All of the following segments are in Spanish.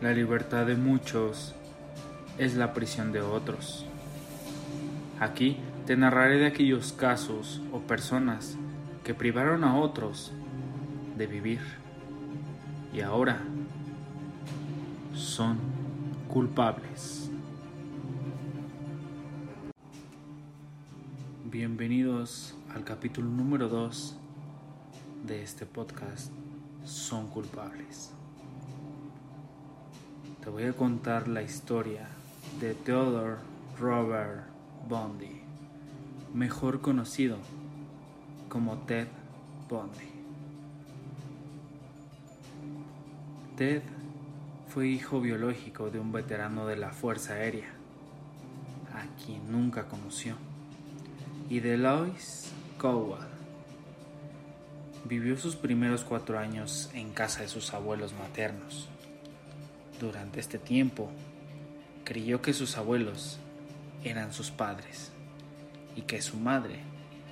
La libertad de muchos es la prisión de otros. Aquí te narraré de aquellos casos o personas que privaron a otros de vivir y ahora son culpables. Bienvenidos al capítulo número 2 de este podcast Son culpables te voy a contar la historia de Theodore Robert Bundy, mejor conocido como Ted Bundy. Ted fue hijo biológico de un veterano de la Fuerza Aérea, a quien nunca conoció, y de Lois Cowell. Vivió sus primeros cuatro años en casa de sus abuelos maternos durante este tiempo, creyó que sus abuelos eran sus padres y que su madre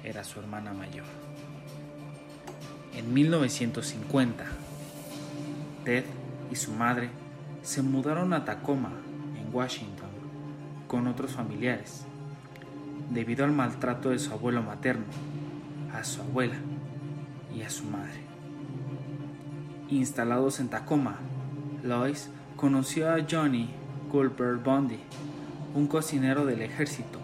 era su hermana mayor. En 1950, Ted y su madre se mudaron a Tacoma, en Washington, con otros familiares, debido al maltrato de su abuelo materno, a su abuela y a su madre. Instalados en Tacoma, Lois conoció a Johnny Culper Bundy, un cocinero del ejército,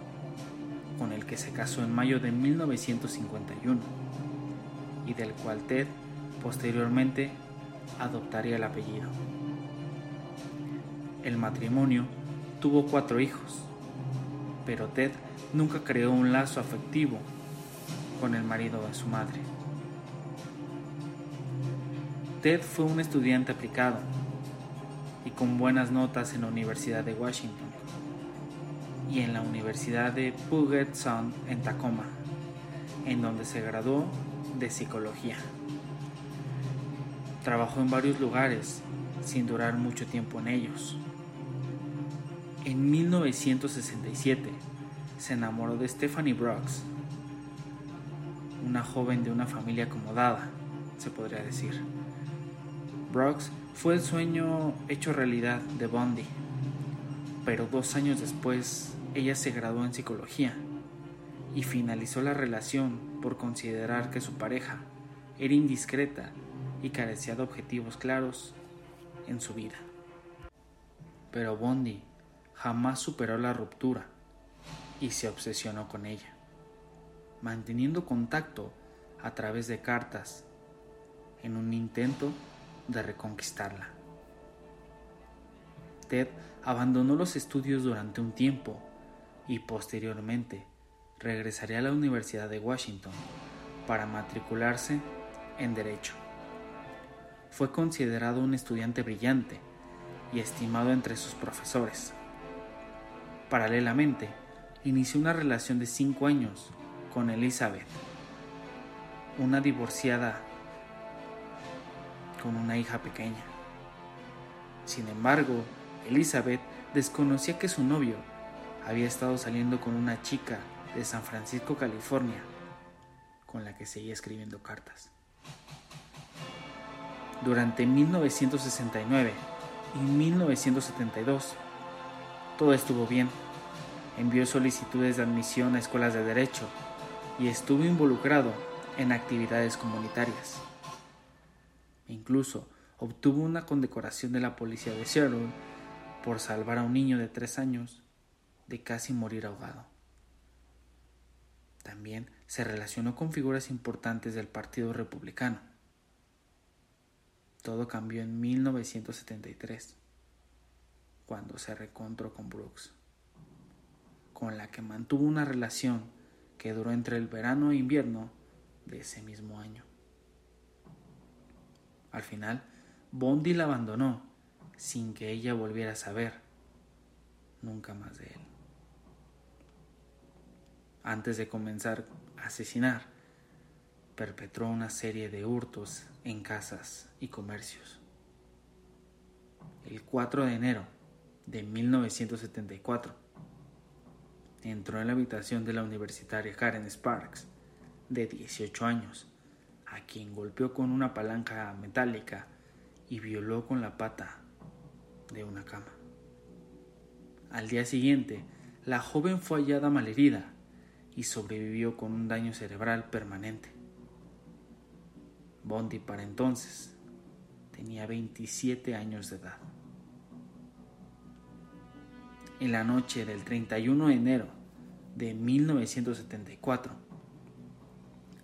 con el que se casó en mayo de 1951 y del cual Ted posteriormente adoptaría el apellido. El matrimonio tuvo cuatro hijos, pero Ted nunca creó un lazo afectivo con el marido de su madre. Ted fue un estudiante aplicado y con buenas notas en la Universidad de Washington y en la Universidad de Puget Sound en Tacoma, en donde se graduó de psicología. Trabajó en varios lugares sin durar mucho tiempo en ellos. En 1967 se enamoró de Stephanie Brooks, una joven de una familia acomodada, se podría decir. Brooks fue el sueño hecho realidad de Bondi, pero dos años después ella se graduó en psicología y finalizó la relación por considerar que su pareja era indiscreta y carecía de objetivos claros en su vida. Pero Bondi jamás superó la ruptura y se obsesionó con ella, manteniendo contacto a través de cartas en un intento de reconquistarla. Ted abandonó los estudios durante un tiempo y posteriormente regresaría a la Universidad de Washington para matricularse en Derecho. Fue considerado un estudiante brillante y estimado entre sus profesores. Paralelamente, inició una relación de cinco años con Elizabeth, una divorciada con una hija pequeña. Sin embargo, Elizabeth desconocía que su novio había estado saliendo con una chica de San Francisco, California, con la que seguía escribiendo cartas. Durante 1969 y 1972, todo estuvo bien. Envió solicitudes de admisión a escuelas de derecho y estuvo involucrado en actividades comunitarias. Incluso obtuvo una condecoración de la policía de Seattle por salvar a un niño de tres años de casi morir ahogado. También se relacionó con figuras importantes del Partido Republicano. Todo cambió en 1973, cuando se reencontró con Brooks, con la que mantuvo una relación que duró entre el verano e invierno de ese mismo año. Al final, Bondi la abandonó sin que ella volviera a saber nunca más de él. Antes de comenzar a asesinar, perpetró una serie de hurtos en casas y comercios. El 4 de enero de 1974, entró en la habitación de la universitaria Karen Sparks, de 18 años, a quien golpeó con una palanca metálica y violó con la pata de una cama. Al día siguiente, la joven fue hallada malherida y sobrevivió con un daño cerebral permanente. Bondi para entonces tenía 27 años de edad. En la noche del 31 de enero de 1974,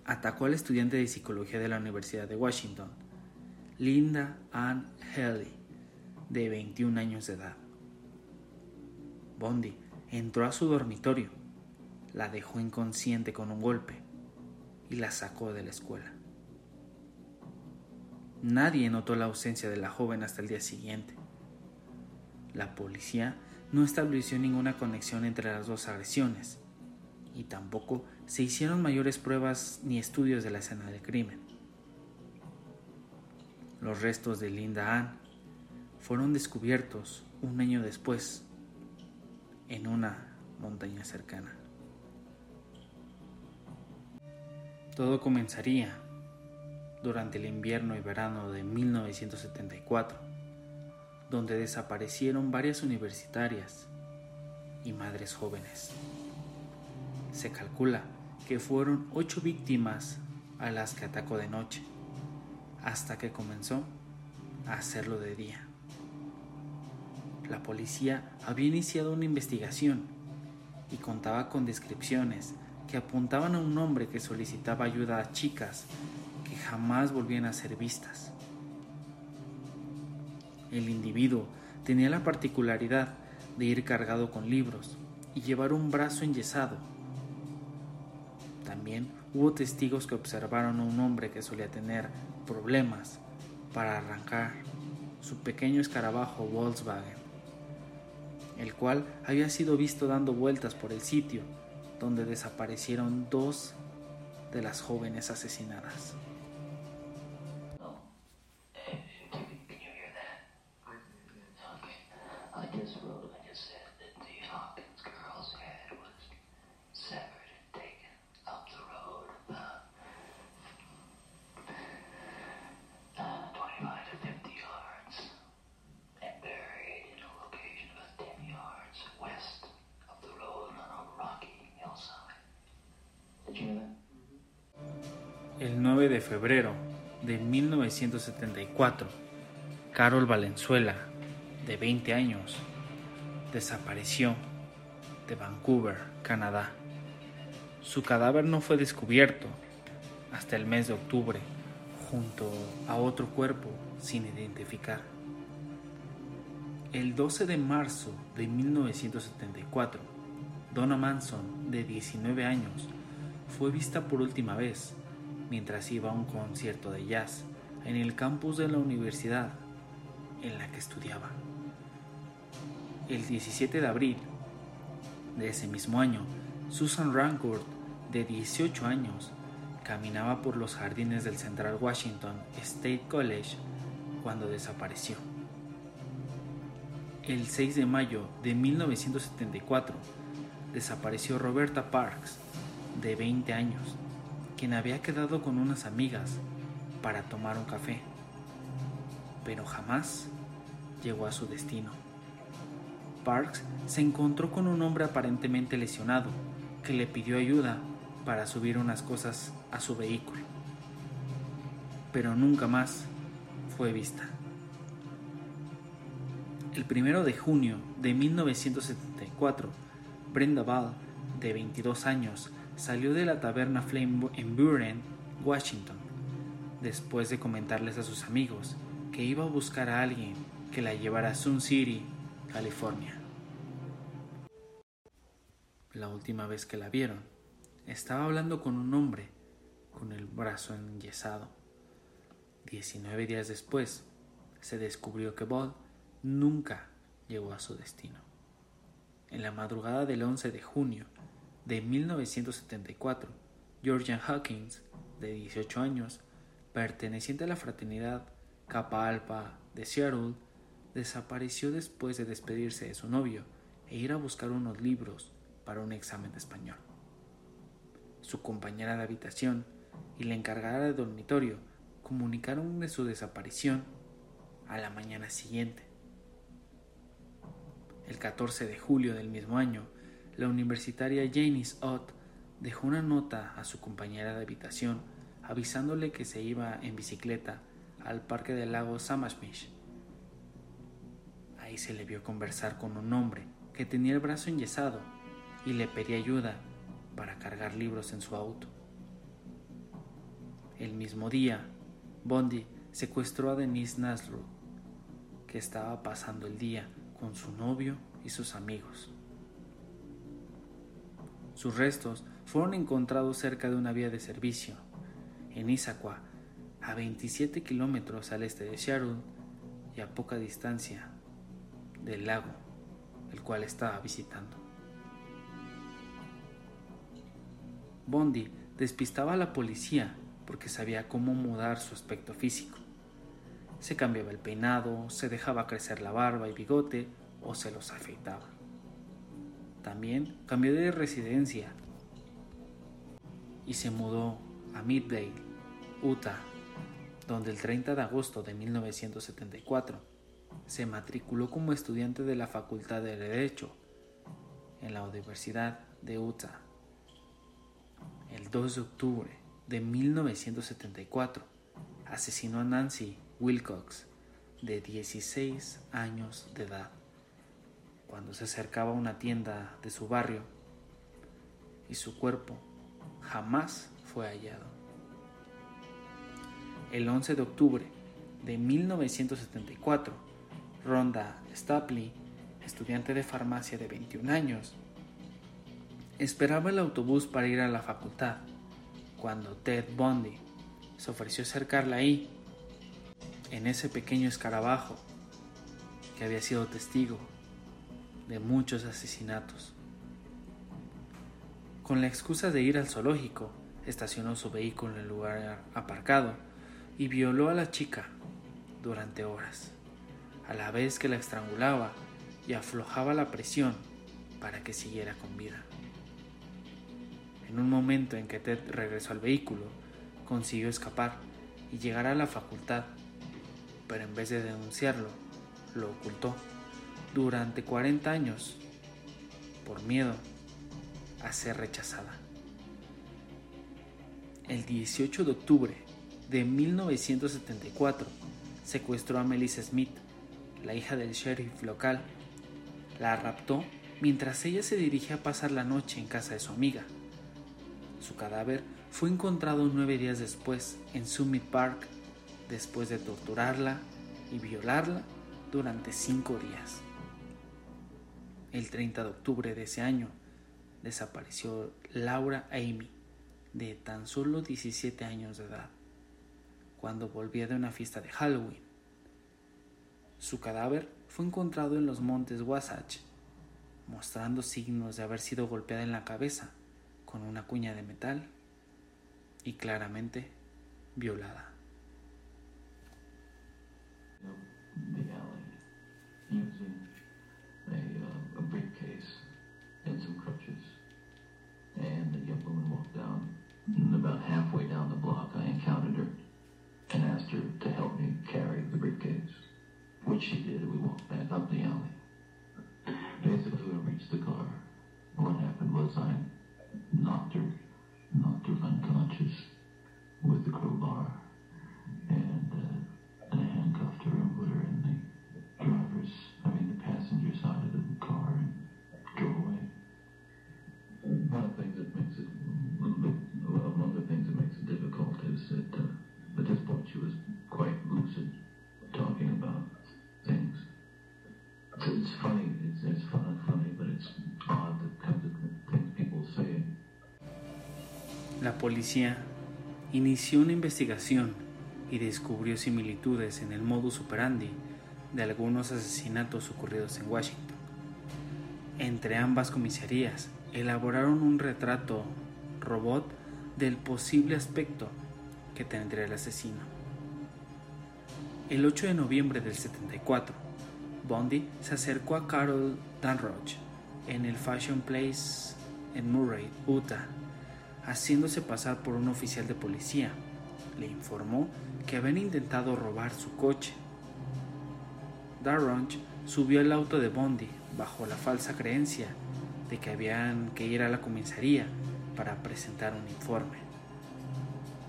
atacó al estudiante de psicología de la Universidad de Washington, Linda Ann Haley, de 21 años de edad. Bondi entró a su dormitorio, la dejó inconsciente con un golpe y la sacó de la escuela. Nadie notó la ausencia de la joven hasta el día siguiente. La policía no estableció ninguna conexión entre las dos agresiones y tampoco se hicieron mayores pruebas ni estudios de la escena del crimen. Los restos de Linda Ann fueron descubiertos un año después en una montaña cercana. Todo comenzaría durante el invierno y verano de 1974, donde desaparecieron varias universitarias y madres jóvenes. Se calcula que fueron ocho víctimas a las que atacó de noche, hasta que comenzó a hacerlo de día. La policía había iniciado una investigación y contaba con descripciones que apuntaban a un hombre que solicitaba ayuda a chicas que jamás volvían a ser vistas. El individuo tenía la particularidad de ir cargado con libros y llevar un brazo enyesado. También hubo testigos que observaron a un hombre que solía tener problemas para arrancar su pequeño escarabajo Volkswagen, el cual había sido visto dando vueltas por el sitio donde desaparecieron dos de las jóvenes asesinadas. Febrero de 1974, Carol Valenzuela, de 20 años, desapareció de Vancouver, Canadá. Su cadáver no fue descubierto hasta el mes de octubre junto a otro cuerpo sin identificar. El 12 de marzo de 1974, Donna Manson, de 19 años, fue vista por última vez mientras iba a un concierto de jazz en el campus de la universidad en la que estudiaba. El 17 de abril de ese mismo año, Susan Rancourt, de 18 años, caminaba por los jardines del Central Washington State College cuando desapareció. El 6 de mayo de 1974 desapareció Roberta Parks, de 20 años, quien había quedado con unas amigas para tomar un café, pero jamás llegó a su destino. Parks se encontró con un hombre aparentemente lesionado que le pidió ayuda para subir unas cosas a su vehículo, pero nunca más fue vista. El primero de junio de 1974, Brenda Ball, de 22 años, salió de la taberna Flame en Buren, Washington, después de comentarles a sus amigos que iba a buscar a alguien que la llevara a Sun City, California. La última vez que la vieron, estaba hablando con un hombre con el brazo enyesado. Diecinueve días después, se descubrió que Ball nunca llegó a su destino. En la madrugada del 11 de junio, de 1974, Georgian Hawkins, de 18 años, perteneciente a la fraternidad Kappa Alpha de Seattle, desapareció después de despedirse de su novio e ir a buscar unos libros para un examen de español. Su compañera de habitación y la encargada de dormitorio comunicaron de su desaparición a la mañana siguiente. El 14 de julio del mismo año, la universitaria Janice Ott dejó una nota a su compañera de habitación avisándole que se iba en bicicleta al parque del lago Samashmish. Ahí se le vio conversar con un hombre que tenía el brazo enyesado y le pedía ayuda para cargar libros en su auto. El mismo día, Bondi secuestró a Denise Nasrud, que estaba pasando el día con su novio y sus amigos. Sus restos fueron encontrados cerca de una vía de servicio, en Issaquah, a 27 kilómetros al este de Sharul y a poca distancia del lago, el cual estaba visitando. Bondi despistaba a la policía porque sabía cómo mudar su aspecto físico. Se cambiaba el peinado, se dejaba crecer la barba y bigote o se los afeitaba. También cambió de residencia y se mudó a Midvale, Utah, donde el 30 de agosto de 1974 se matriculó como estudiante de la Facultad de Derecho en la Universidad de Utah. El 2 de octubre de 1974 asesinó a Nancy Wilcox, de 16 años de edad, cuando se acercaba a una tienda de su barrio y su cuerpo jamás fue hallado. El 11 de octubre de 1974, Rhonda Stapley, estudiante de farmacia de 21 años, esperaba el autobús para ir a la facultad cuando Ted Bundy se ofreció acercarla ahí en ese pequeño escarabajo que había sido testigo de muchos asesinatos. Con la excusa de ir al zoológico, estacionó su vehículo en el lugar aparcado y violó a la chica durante horas, a la vez que la estrangulaba y aflojaba la presión para que siguiera con vida. En un momento en que Ted regresó al vehículo, consiguió escapar y llegar a la facultad pero en vez de denunciarlo, lo ocultó durante 40 años por miedo a ser rechazada. El 18 de octubre de 1974 secuestró a Melissa Smith, la hija del sheriff local. La raptó mientras ella se dirigía a pasar la noche en casa de su amiga. Su cadáver fue encontrado nueve días después en Summit Park después de torturarla y violarla durante cinco días. El 30 de octubre de ese año desapareció Laura Amy, de tan solo 17 años de edad, cuando volvía de una fiesta de Halloween. Su cadáver fue encontrado en los montes Wasatch, mostrando signos de haber sido golpeada en la cabeza con una cuña de metal y claramente violada. And walked down. And about halfway down the block, I encountered her and asked her to help me carry the briefcase, which she did. We walked back up the alley. Basically, when I reached the car, what happened was I knocked her, knocked her unconscious with the crowbar. And uh, handcuffed her and put her in the driver's, I mean the passenger side of the car and drove away. One of the things that makes it Policía inició una investigación y descubrió similitudes en el modus operandi de algunos asesinatos ocurridos en Washington. Entre ambas comisarías elaboraron un retrato robot del posible aspecto que tendría el asesino. El 8 de noviembre del 74, Bondi se acercó a Carol Danroch en el Fashion Place en Murray, Utah, haciéndose pasar por un oficial de policía. Le informó que habían intentado robar su coche. Darronch subió al auto de Bondi bajo la falsa creencia de que habían que ir a la comisaría para presentar un informe.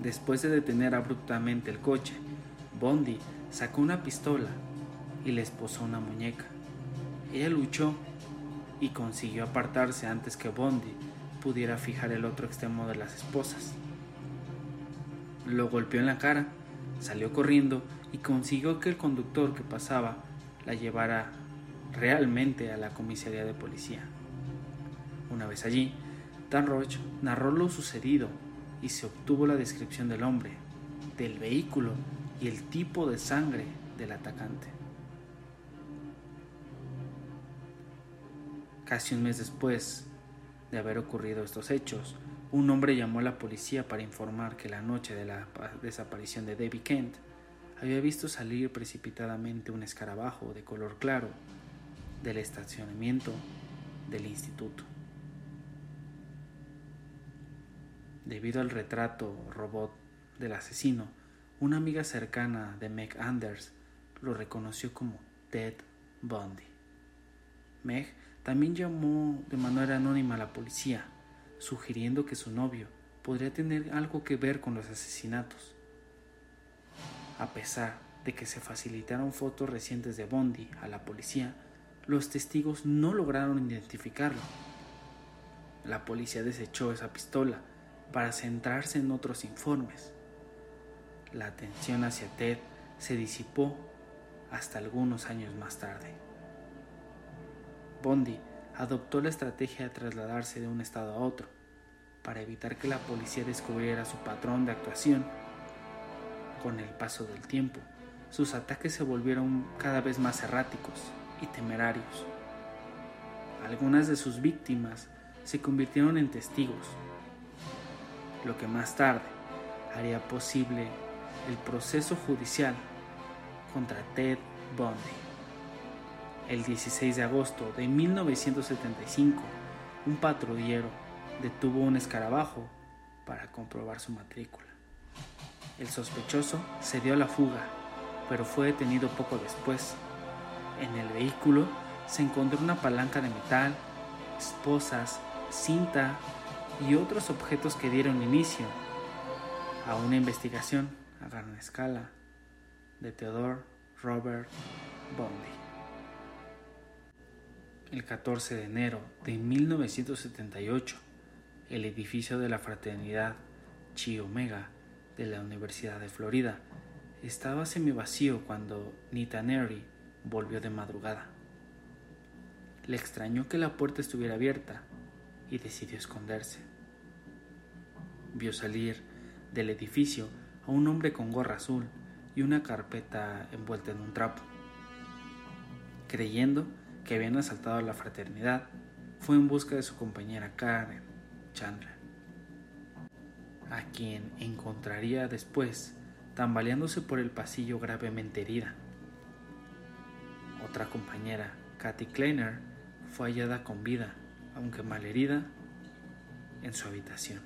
Después de detener abruptamente el coche, Bondi sacó una pistola y le esposó una muñeca. Ella luchó y consiguió apartarse antes que Bondi pudiera fijar el otro extremo de las esposas. Lo golpeó en la cara, salió corriendo y consiguió que el conductor que pasaba la llevara realmente a la comisaría de policía. Una vez allí, Dan Roach narró lo sucedido y se obtuvo la descripción del hombre, del vehículo y el tipo de sangre del atacante. Casi un mes después de haber ocurrido estos hechos, un hombre llamó a la policía para informar que la noche de la desaparición de Debbie Kent había visto salir precipitadamente un escarabajo de color claro del estacionamiento del instituto. Debido al retrato robot del asesino, una amiga cercana de Meg Anders lo reconoció como Ted Bundy. Meg también llamó de manera anónima a la policía, sugiriendo que su novio podría tener algo que ver con los asesinatos. A pesar de que se facilitaron fotos recientes de Bondi a la policía, los testigos no lograron identificarlo. La policía desechó esa pistola para centrarse en otros informes. La atención hacia Ted se disipó hasta algunos años más tarde. Bondi adoptó la estrategia de trasladarse de un estado a otro para evitar que la policía descubriera su patrón de actuación con el paso del tiempo, sus ataques se volvieron cada vez más erráticos y temerarios. Algunas de sus víctimas se convirtieron en testigos, lo que más tarde haría posible el proceso judicial contra Ted Bundy. El 16 de agosto de 1975, un patrullero detuvo un escarabajo para comprobar su matrícula. El sospechoso se dio a la fuga, pero fue detenido poco después. En el vehículo se encontró una palanca de metal, esposas, cinta y otros objetos que dieron inicio a una investigación a gran escala de Theodore Robert Bundy. El 14 de enero de 1978, el edificio de la fraternidad Chi Omega de la Universidad de Florida. Estaba semivacío cuando Nita Neri volvió de madrugada. Le extrañó que la puerta estuviera abierta y decidió esconderse. Vio salir del edificio a un hombre con gorra azul y una carpeta envuelta en un trapo. Creyendo que habían asaltado a la fraternidad, fue en busca de su compañera Karen Chandler a quien encontraría después tambaleándose por el pasillo gravemente herida. Otra compañera, Kathy Kleiner, fue hallada con vida, aunque malherida, en su habitación.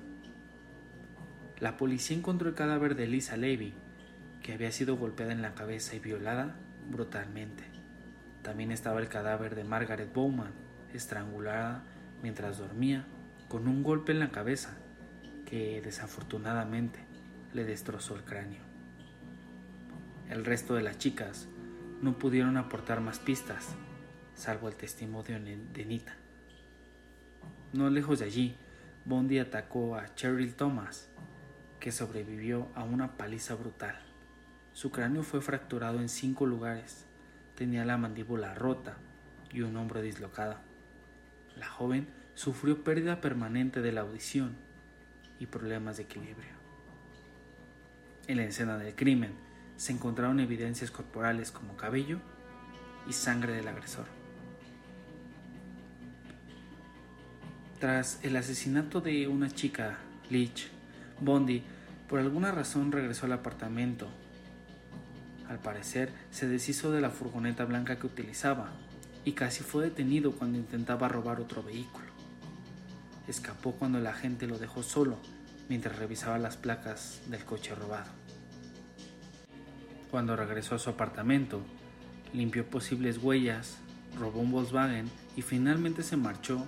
La policía encontró el cadáver de Lisa Levy, que había sido golpeada en la cabeza y violada brutalmente. También estaba el cadáver de Margaret Bowman, estrangulada mientras dormía, con un golpe en la cabeza que desafortunadamente le destrozó el cráneo. El resto de las chicas no pudieron aportar más pistas, salvo el testimonio de Nita. No lejos de allí, Bondi atacó a Cheryl Thomas, que sobrevivió a una paliza brutal. Su cráneo fue fracturado en cinco lugares, tenía la mandíbula rota y un hombro dislocado. La joven sufrió pérdida permanente de la audición y problemas de equilibrio. En la escena del crimen se encontraron evidencias corporales como cabello y sangre del agresor. Tras el asesinato de una chica, Leach, Bondi por alguna razón regresó al apartamento. Al parecer se deshizo de la furgoneta blanca que utilizaba y casi fue detenido cuando intentaba robar otro vehículo. Escapó cuando la gente lo dejó solo mientras revisaba las placas del coche robado. Cuando regresó a su apartamento, limpió posibles huellas robó un Volkswagen y finalmente se marchó.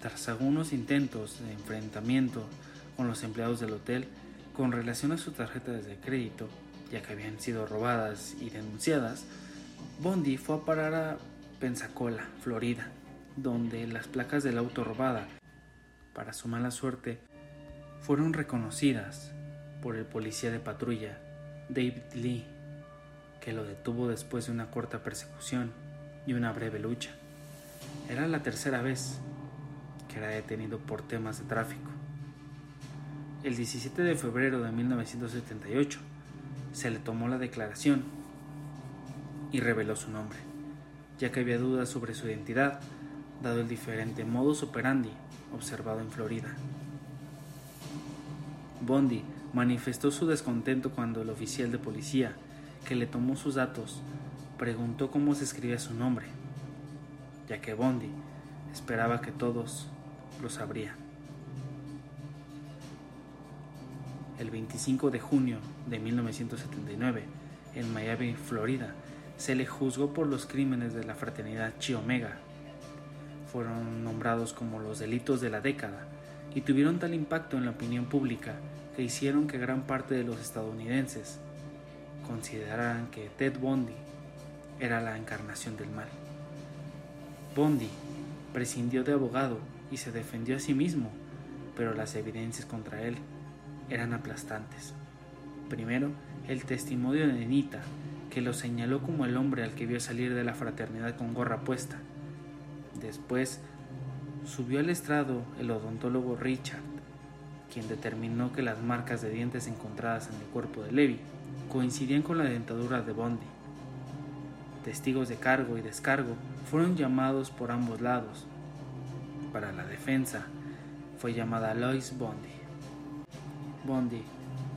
Tras algunos intentos de enfrentamiento con los empleados del hotel con relación a sus tarjetas de crédito, ya que habían sido robadas y denunciadas, Bondi fue a parar a Pensacola, Florida, donde las placas del auto robada, para su mala suerte, fueron reconocidas por el policía de patrulla, David Lee, que lo detuvo después de una corta persecución y una breve lucha. Era la tercera vez que era detenido por temas de tráfico. El 17 de febrero de 1978 se le tomó la declaración y reveló su nombre, ya que había dudas sobre su identidad, dado el diferente modus operandi observado en Florida. Bondi manifestó su descontento cuando el oficial de policía que le tomó sus datos preguntó cómo se escribía su nombre, ya que Bondi esperaba que todos lo sabrían. El 25 de junio de 1979, en Miami, Florida, se le juzgó por los crímenes de la fraternidad Chi Omega. Fueron nombrados como los delitos de la década y tuvieron tal impacto en la opinión pública que hicieron que gran parte de los estadounidenses consideraran que Ted Bundy era la encarnación del mal. Bundy prescindió de abogado y se defendió a sí mismo, pero las evidencias contra él eran aplastantes. Primero, el testimonio de Anita, que lo señaló como el hombre al que vio salir de la fraternidad con gorra puesta. Después, subió al estrado el odontólogo Richard, quien determinó que las marcas de dientes encontradas en el cuerpo de Levi coincidían con la dentadura de Bondi. Testigos de cargo y descargo fueron llamados por ambos lados. Para la defensa fue llamada Lois Bondi. Bondi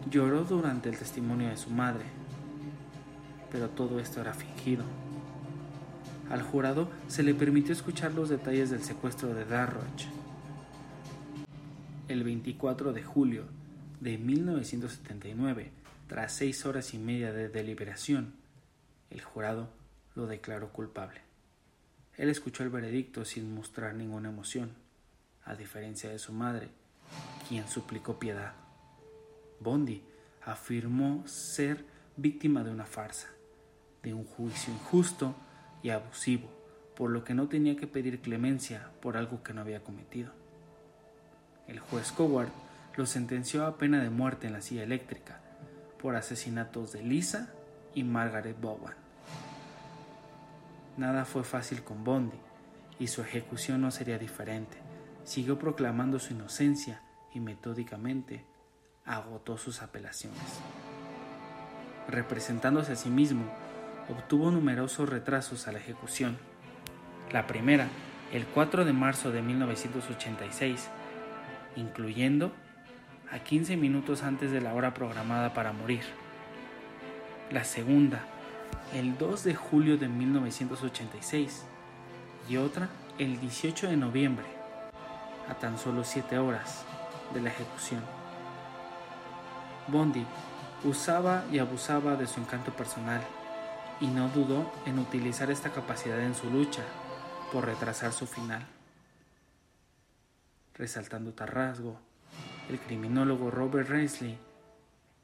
lloró durante el testimonio de su madre, pero todo esto era fingido. Al jurado se le permitió escuchar los detalles del secuestro de Darroch. El 24 de julio de 1979, tras seis horas y media de deliberación, el jurado lo declaró culpable. Él escuchó el veredicto sin mostrar ninguna emoción, a diferencia de su madre, quien suplicó piedad. Bondi afirmó ser víctima de una farsa, de un juicio injusto y abusivo, por lo que no tenía que pedir clemencia por algo que no había cometido. El juez Coward lo sentenció a pena de muerte en la silla eléctrica por asesinatos de Lisa y Margaret Bowen. Nada fue fácil con Bondi y su ejecución no sería diferente. Siguió proclamando su inocencia y metódicamente agotó sus apelaciones. Representándose a sí mismo, obtuvo numerosos retrasos a la ejecución. La primera, el 4 de marzo de 1986, incluyendo a 15 minutos antes de la hora programada para morir. La segunda, el 2 de julio de 1986 y otra el 18 de noviembre, a tan solo 7 horas de la ejecución. Bondi usaba y abusaba de su encanto personal y no dudó en utilizar esta capacidad en su lucha por retrasar su final. Resaltando tal rasgo, el criminólogo Robert Reisley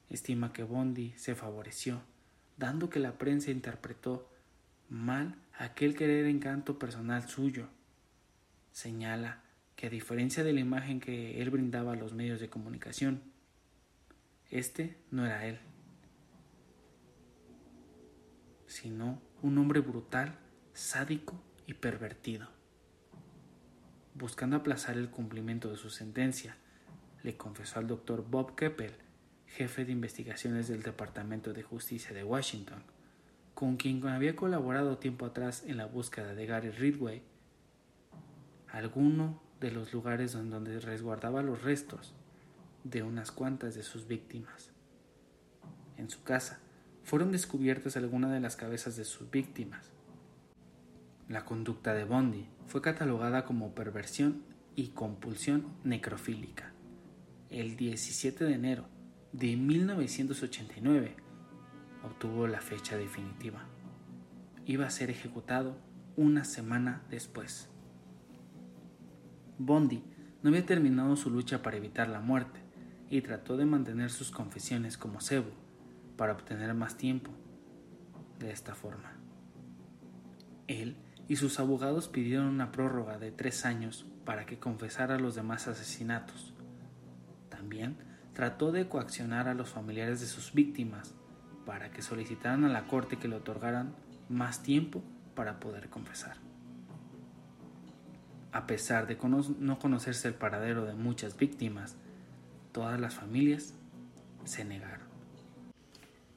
estima que Bondi se favoreció, dando que la prensa interpretó mal aquel querer encanto personal suyo. Señala que a diferencia de la imagen que él brindaba a los medios de comunicación, este no era él, sino un hombre brutal, sádico y pervertido. Buscando aplazar el cumplimiento de su sentencia, le confesó al doctor Bob Keppel, jefe de investigaciones del Departamento de Justicia de Washington, con quien había colaborado tiempo atrás en la búsqueda de Gary Ridgway, alguno de los lugares donde resguardaba los restos de unas cuantas de sus víctimas. En su casa fueron descubiertas algunas de las cabezas de sus víctimas. La conducta de Bondi fue catalogada como perversión y compulsión necrofílica. El 17 de enero de 1989 obtuvo la fecha definitiva. iba a ser ejecutado una semana después. Bondi no había terminado su lucha para evitar la muerte y trató de mantener sus confesiones como cebo para obtener más tiempo de esta forma. Él y sus abogados pidieron una prórroga de tres años para que confesara los demás asesinatos. También trató de coaccionar a los familiares de sus víctimas para que solicitaran a la corte que le otorgaran más tiempo para poder confesar. A pesar de no conocerse el paradero de muchas víctimas, todas las familias se negaron.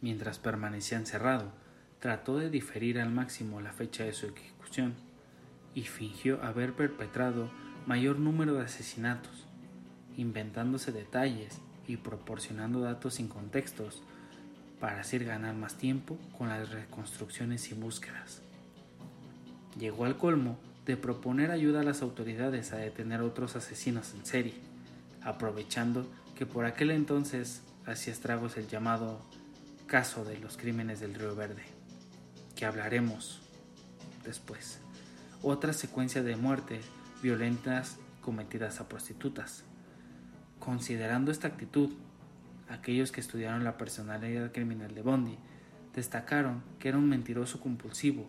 Mientras permanecía encerrado, trató de diferir al máximo la fecha de su ejecución y fingió haber perpetrado mayor número de asesinatos, inventándose detalles y proporcionando datos sin contextos para hacer ganar más tiempo con las reconstrucciones y búsquedas. Llegó al colmo de proponer ayuda a las autoridades a detener a otros asesinos en serie, aprovechando que por aquel entonces hacía estragos el llamado caso de los crímenes del Río Verde, que hablaremos después. Otra secuencia de muertes violentas cometidas a prostitutas. Considerando esta actitud, aquellos que estudiaron la personalidad criminal de Bondi destacaron que era un mentiroso compulsivo,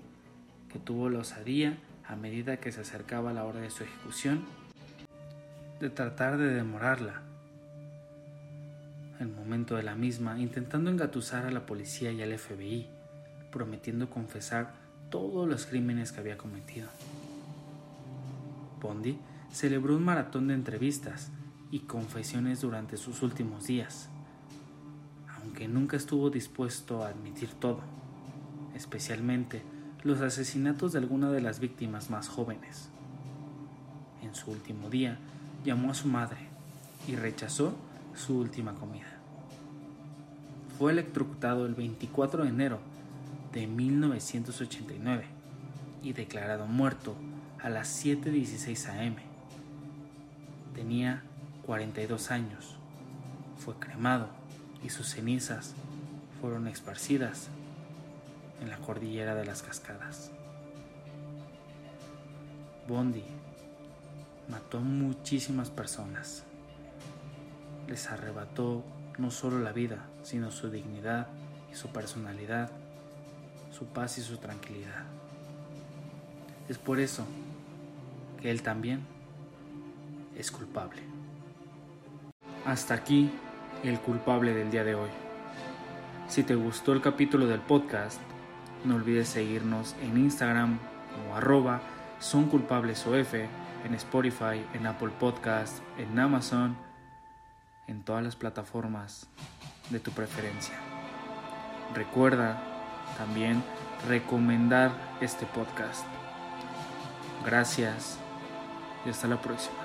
que tuvo la osadía a medida que se acercaba la hora de su ejecución de tratar de demorarla el momento de la misma, intentando engatusar a la policía y al FBI, prometiendo confesar todos los crímenes que había cometido. Bondi celebró un maratón de entrevistas y confesiones durante sus últimos días, aunque nunca estuvo dispuesto a admitir todo, especialmente los asesinatos de alguna de las víctimas más jóvenes. En su último día, llamó a su madre y rechazó su última comida. Fue electrocutado el 24 de enero de 1989 y declarado muerto a las 7.16 am. Tenía 42 años. Fue cremado y sus cenizas fueron esparcidas en la cordillera de las cascadas. Bondi mató muchísimas personas les arrebató no solo la vida, sino su dignidad y su personalidad, su paz y su tranquilidad. Es por eso que él también es culpable. Hasta aquí el culpable del día de hoy. Si te gustó el capítulo del podcast, no olvides seguirnos en Instagram como arroba son culpables en Spotify, en Apple Podcast, en Amazon en todas las plataformas de tu preferencia. Recuerda también recomendar este podcast. Gracias y hasta la próxima.